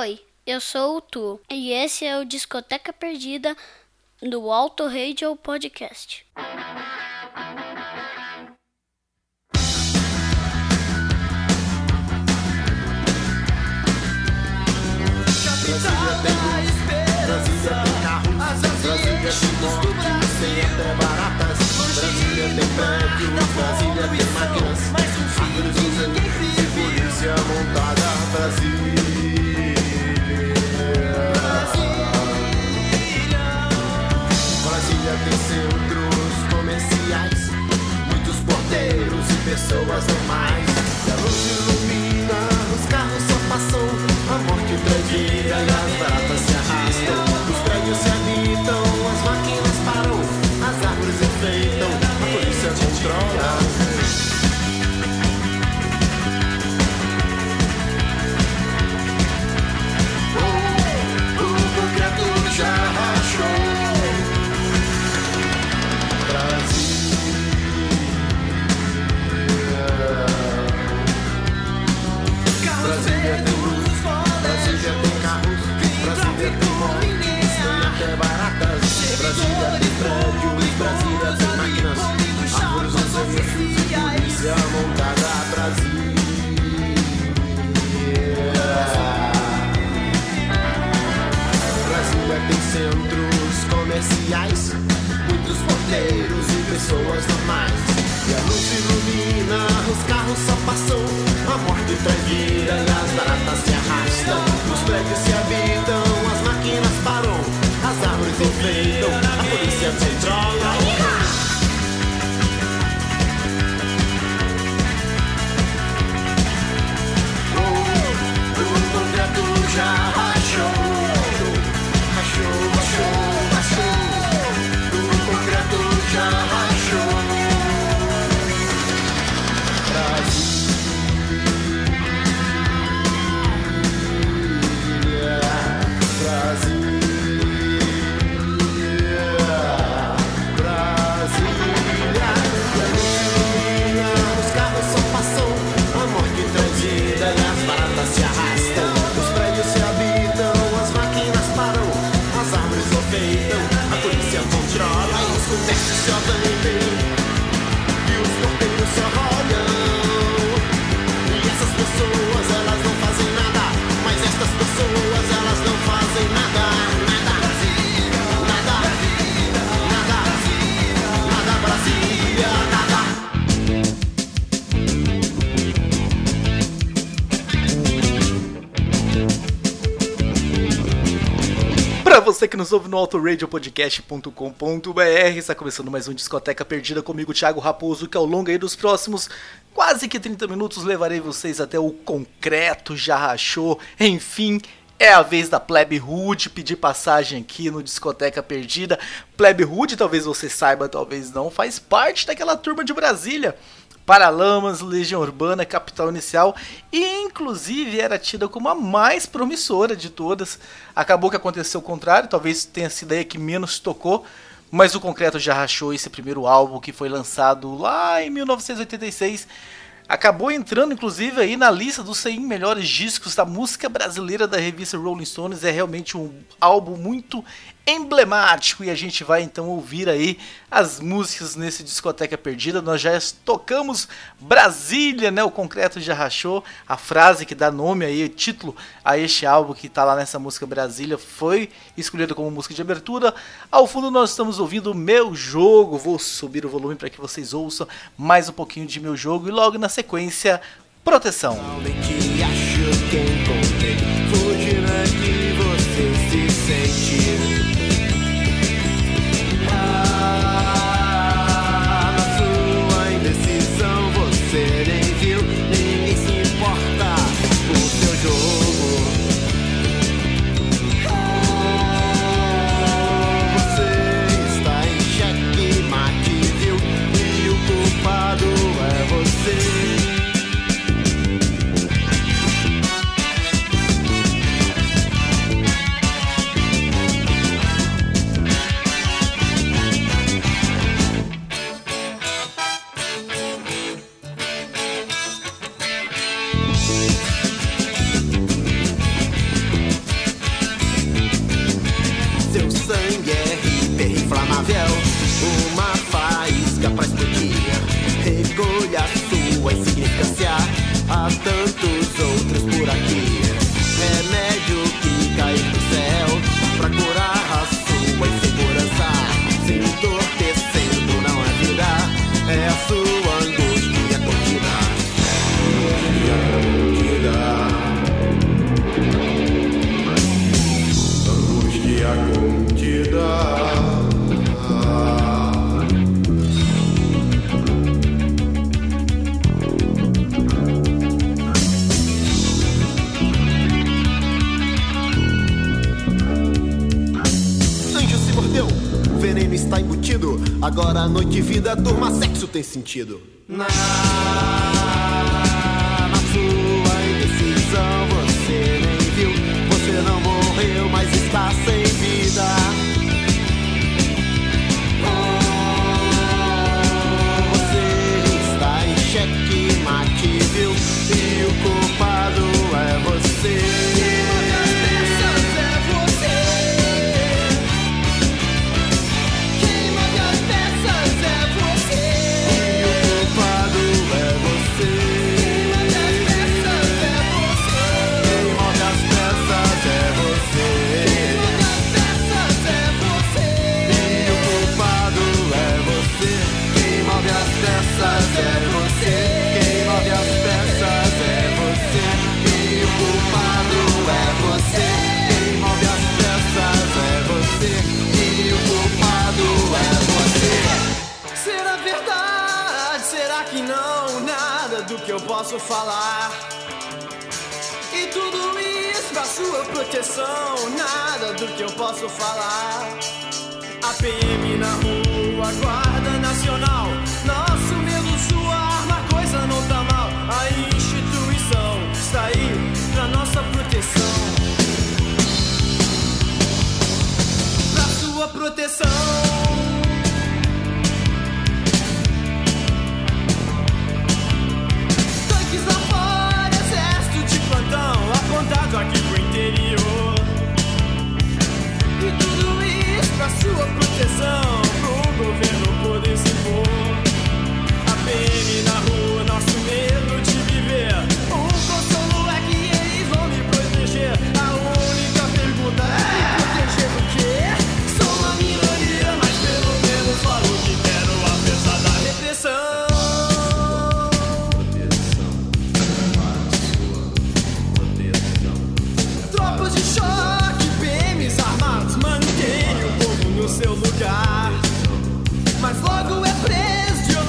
Oi, eu sou o Tu e esse é o Discoteca Perdida do Alto Radio Podcast. Brasília tem tem carros, Brasília tem prédios, Brasília tem máquinas, árvores e polícia montada. Brasília. Pessoas normais. E a luz ilumina, os carros só passam, a morte tranquila e as prédios, Brasília tem máquinas, árvores e polícia montada. Brasília. Brasília tem centros comerciais, muitos porteiros e pessoas normais. E a luz ilumina, os carros só passam, a morte traz vida e as baratas se arrastam. Os prédios se habitam, as máquinas param, as árvores enfeitam, a polícia controla. Você que nos ouve no autoradiopodcast.com.br, está começando mais um Discoteca Perdida comigo, Thiago Raposo, que ao longo aí dos próximos quase que 30 minutos levarei vocês até o concreto, já rachou, enfim... É a vez da Plebe Hood pedir passagem aqui no Discoteca Perdida. Plebe Hood, talvez você saiba, talvez não, faz parte daquela turma de Brasília. Paralamas, Legião Urbana, Capital Inicial e inclusive era tida como a mais promissora de todas. Acabou que aconteceu o contrário, talvez tenha sido aí que menos tocou, mas o Concreto já rachou esse primeiro álbum que foi lançado lá em 1986. Acabou entrando inclusive aí na lista dos 100 melhores discos da música brasileira da revista Rolling Stones. É realmente um álbum muito emblemático e a gente vai então ouvir aí as músicas nesse discoteca perdida. Nós já tocamos Brasília, né? O concreto já rachou. A frase que dá nome aí, o título a este álbum que tá lá nessa música Brasília foi escolhida como música de abertura. Ao fundo nós estamos ouvindo Meu Jogo. Vou subir o volume para que vocês ouçam mais um pouquinho de Meu Jogo e logo na sequência Proteção. Alguém vida, turma, sexo tem sentido. Na, eu posso falar. E tudo isso pra sua proteção. Nada do que eu posso falar. A PM na rua, Guarda Nacional. Nosso medo, sua arma, coisa não tá mal. A instituição está aí pra nossa proteção. Pra sua proteção.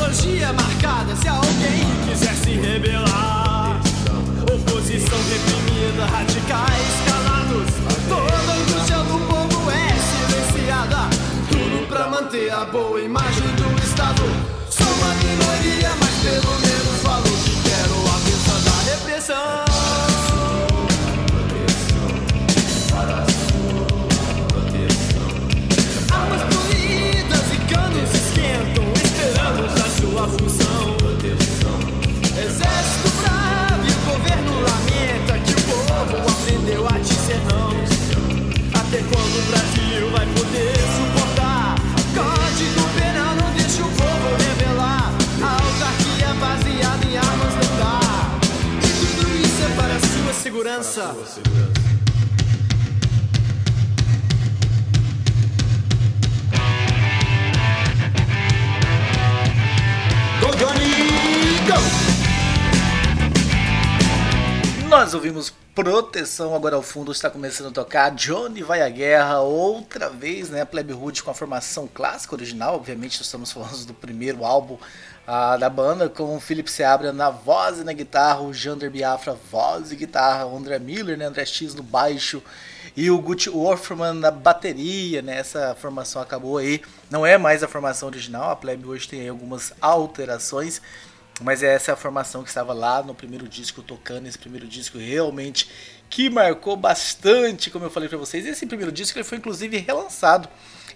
Ideologia marcada se alguém quiser se rebelar. Oposição reprimida, radicais calados. Toda angústia do povo é silenciada. Tudo pra manter a boa imagem do quando o Brasil vai poder suportar? Código penal não deixa o povo revelar. A autarquia baseada em armas não dá. E tudo isso é para a sua segurança. Go Johnny, go! Nós ouvimos Proteção, agora ao fundo está começando a tocar Johnny Vai à Guerra, outra vez, né? Plebe Hood com a formação clássica original, obviamente estamos falando do primeiro álbum ah, da banda, com o Felipe Seabra na voz e na guitarra, o Jander Biafra, voz e guitarra, o André Miller, né? André X no baixo e o Gucci Orfman na bateria, né? Essa formação acabou aí, não é mais a formação original, a Plebe hoje tem algumas alterações. Mas essa é a formação que estava lá no primeiro disco, tocando esse primeiro disco realmente que marcou bastante, como eu falei para vocês. Esse primeiro disco ele foi inclusive relançado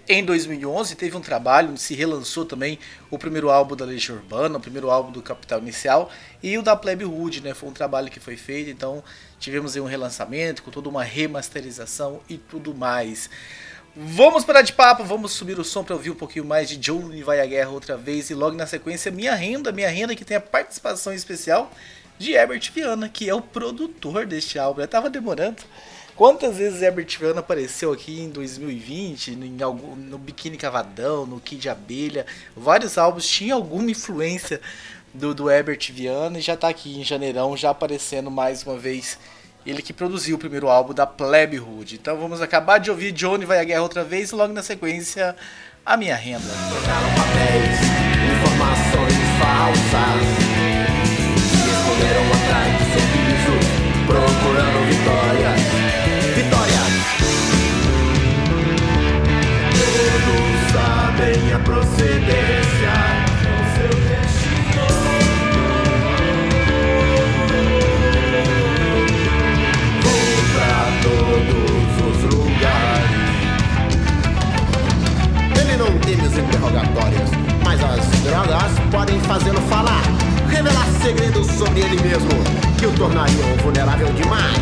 em 2011, teve um trabalho, se relançou também o primeiro álbum da Legião Urbana, o primeiro álbum do Capital Inicial e o da Plebe Hood, né? Foi um trabalho que foi feito, então tivemos aí um relançamento com toda uma remasterização e tudo mais. Vamos parar de papo, vamos subir o som para ouvir um pouquinho mais de Johnny Vai à Guerra outra vez e logo na sequência Minha Renda, Minha Renda que tem a participação especial de Herbert Viana, que é o produtor deste álbum. Eu tava demorando. Quantas vezes Herbert Viana apareceu aqui em 2020, em algum, no Biquíni Cavadão, no Kid Abelha, vários álbuns tinham alguma influência do, do Herbert Viana e já tá aqui em janeirão, já aparecendo mais uma vez ele que produziu o primeiro álbum da Plebe Hood. Então vamos acabar de ouvir Johnny Vai à Guerra outra vez e logo na sequência A Minha Renda. Papéis, informações falsas. Se esconderam atrás de sorrisos, procurando vitórias. Vitórias! Todos sabem a procedência fazê-lo falar, revelar segredos sobre ele mesmo que o tornariam vulnerável demais.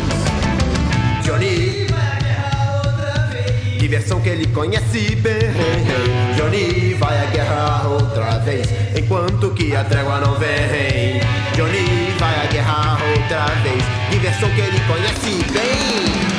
Johnny, diversão que ele conhece bem. Johnny vai à guerra outra vez, enquanto que a trégua não vem. Johnny vai à guerra outra vez, diversão que ele conhece bem.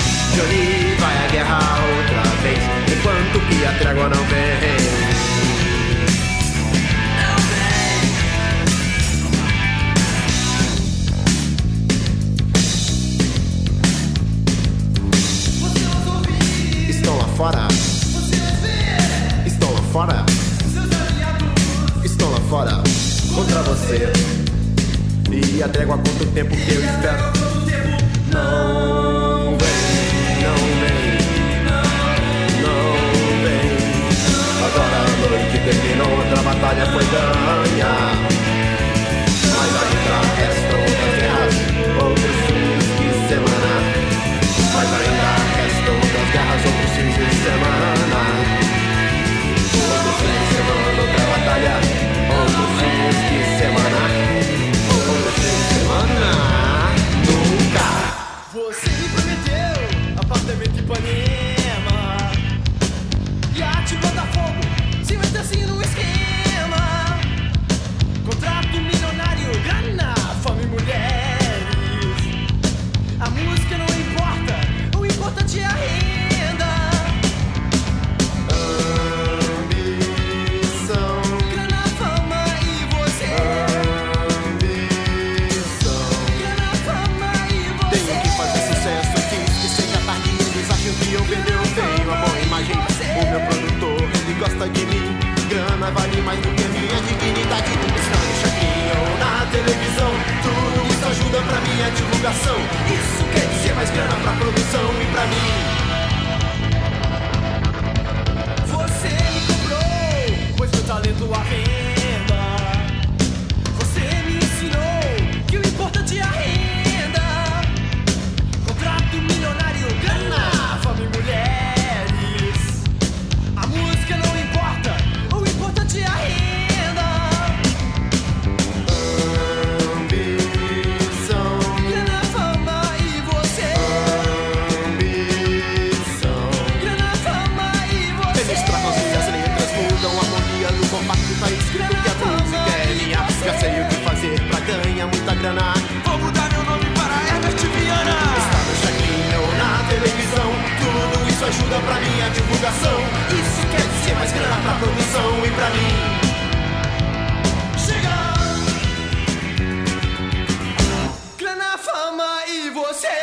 Você.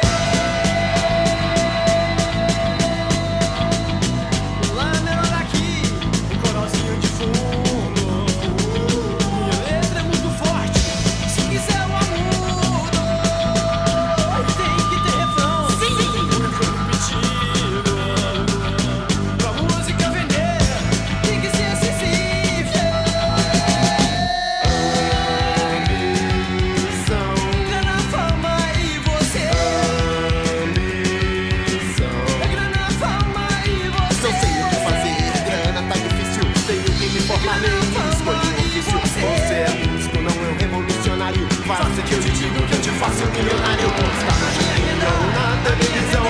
faça que eu te digo que eu te faço milionário Estava chegando na televisão.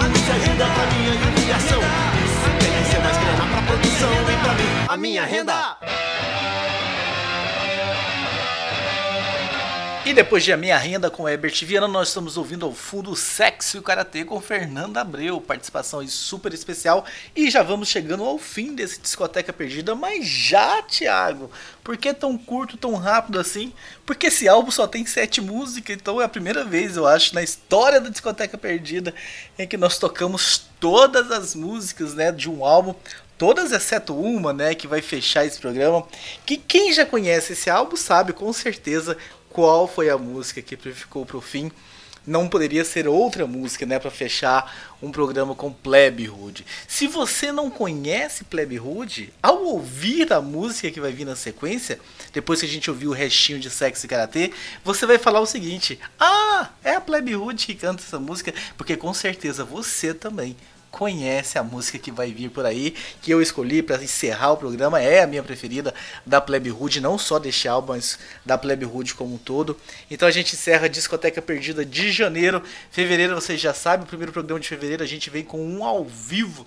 Tudo isso é ajuda pra minha humilhação Isso tem que ser mais grana pra produção E pra mim, a minha renda E depois de A Minha Renda com Herbert Viana, nós estamos ouvindo ao fundo Sexo e o Karatê com Fernanda Abreu, participação super especial. E já vamos chegando ao fim desse Discoteca Perdida, mas já, Thiago, por que tão curto, tão rápido assim? Porque esse álbum só tem sete músicas, então é a primeira vez, eu acho, na história da Discoteca Perdida em que nós tocamos todas as músicas né, de um álbum todas exceto uma, né, que vai fechar esse programa. Que quem já conhece esse álbum sabe com certeza qual foi a música que ficou pro fim. Não poderia ser outra música, né, para fechar um programa com Plebe Hood. Se você não conhece Plebe Hood, ao ouvir a música que vai vir na sequência, depois que a gente ouvir o restinho de Sexo e Karatê, você vai falar o seguinte: "Ah, é a Plebe Hood que canta essa música", porque com certeza você também conhece a música que vai vir por aí, que eu escolhi para encerrar o programa, é a minha preferida da Plebe Hood, não só deste álbum, mas da Plebe Hood como um todo. Então a gente encerra a Discoteca Perdida de janeiro. Fevereiro, vocês já sabem, o primeiro programa de fevereiro a gente vem com um ao vivo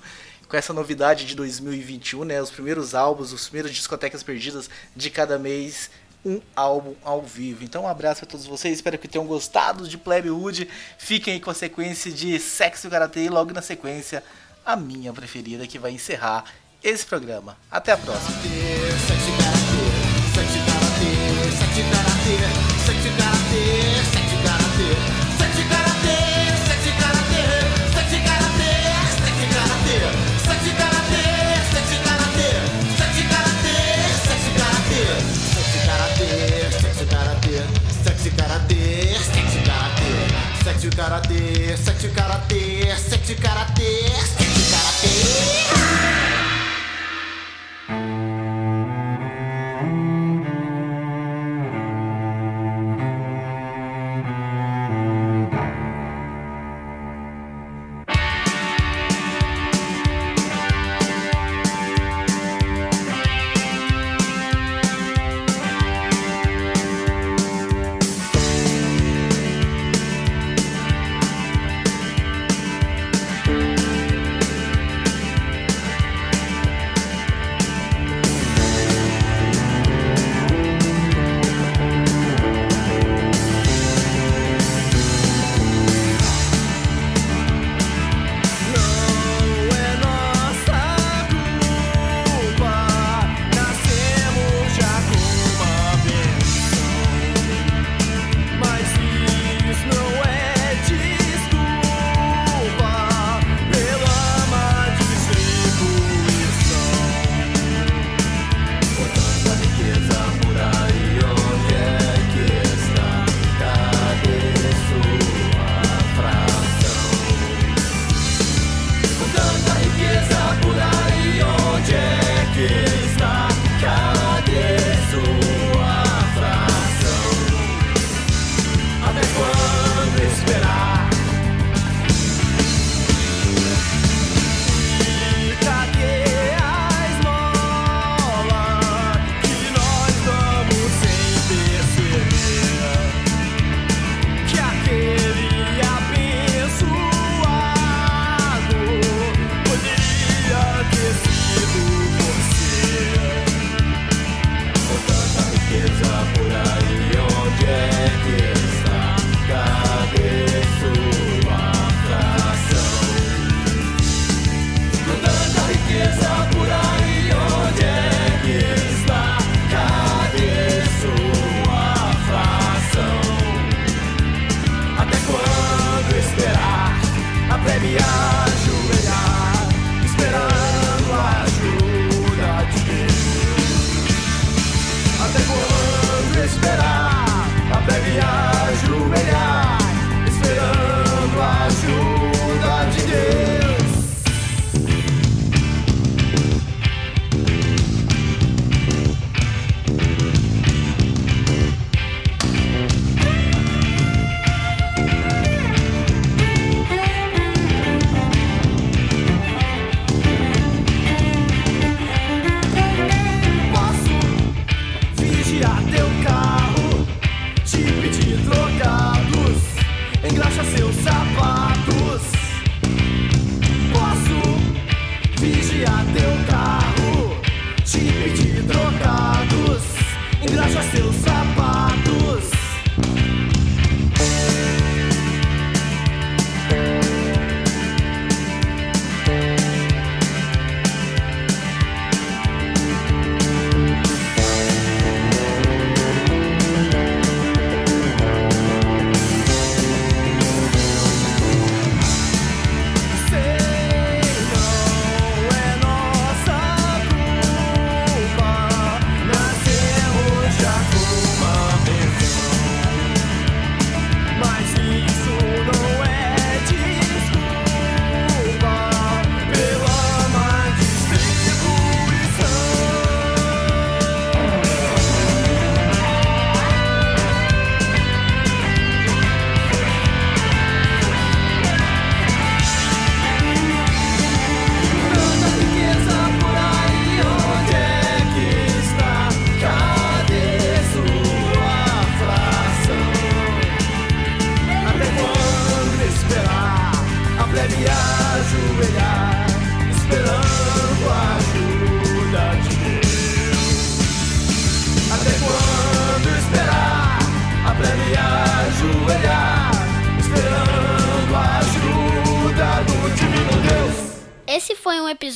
com essa novidade de 2021, né? Os primeiros álbuns, os primeiros discotecas perdidas de cada mês um álbum ao vivo. Então, um abraço a todos vocês. Espero que tenham gostado de Plebe Hood. Fiquem aí com a sequência de Sexo e Karatê e logo na sequência a minha preferida que vai encerrar esse programa. Até a próxima. Sete karatê, sete karatê, sete karatê.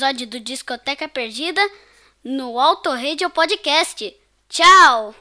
Episódio do Discoteca Perdida no Auto Radio Podcast. Tchau!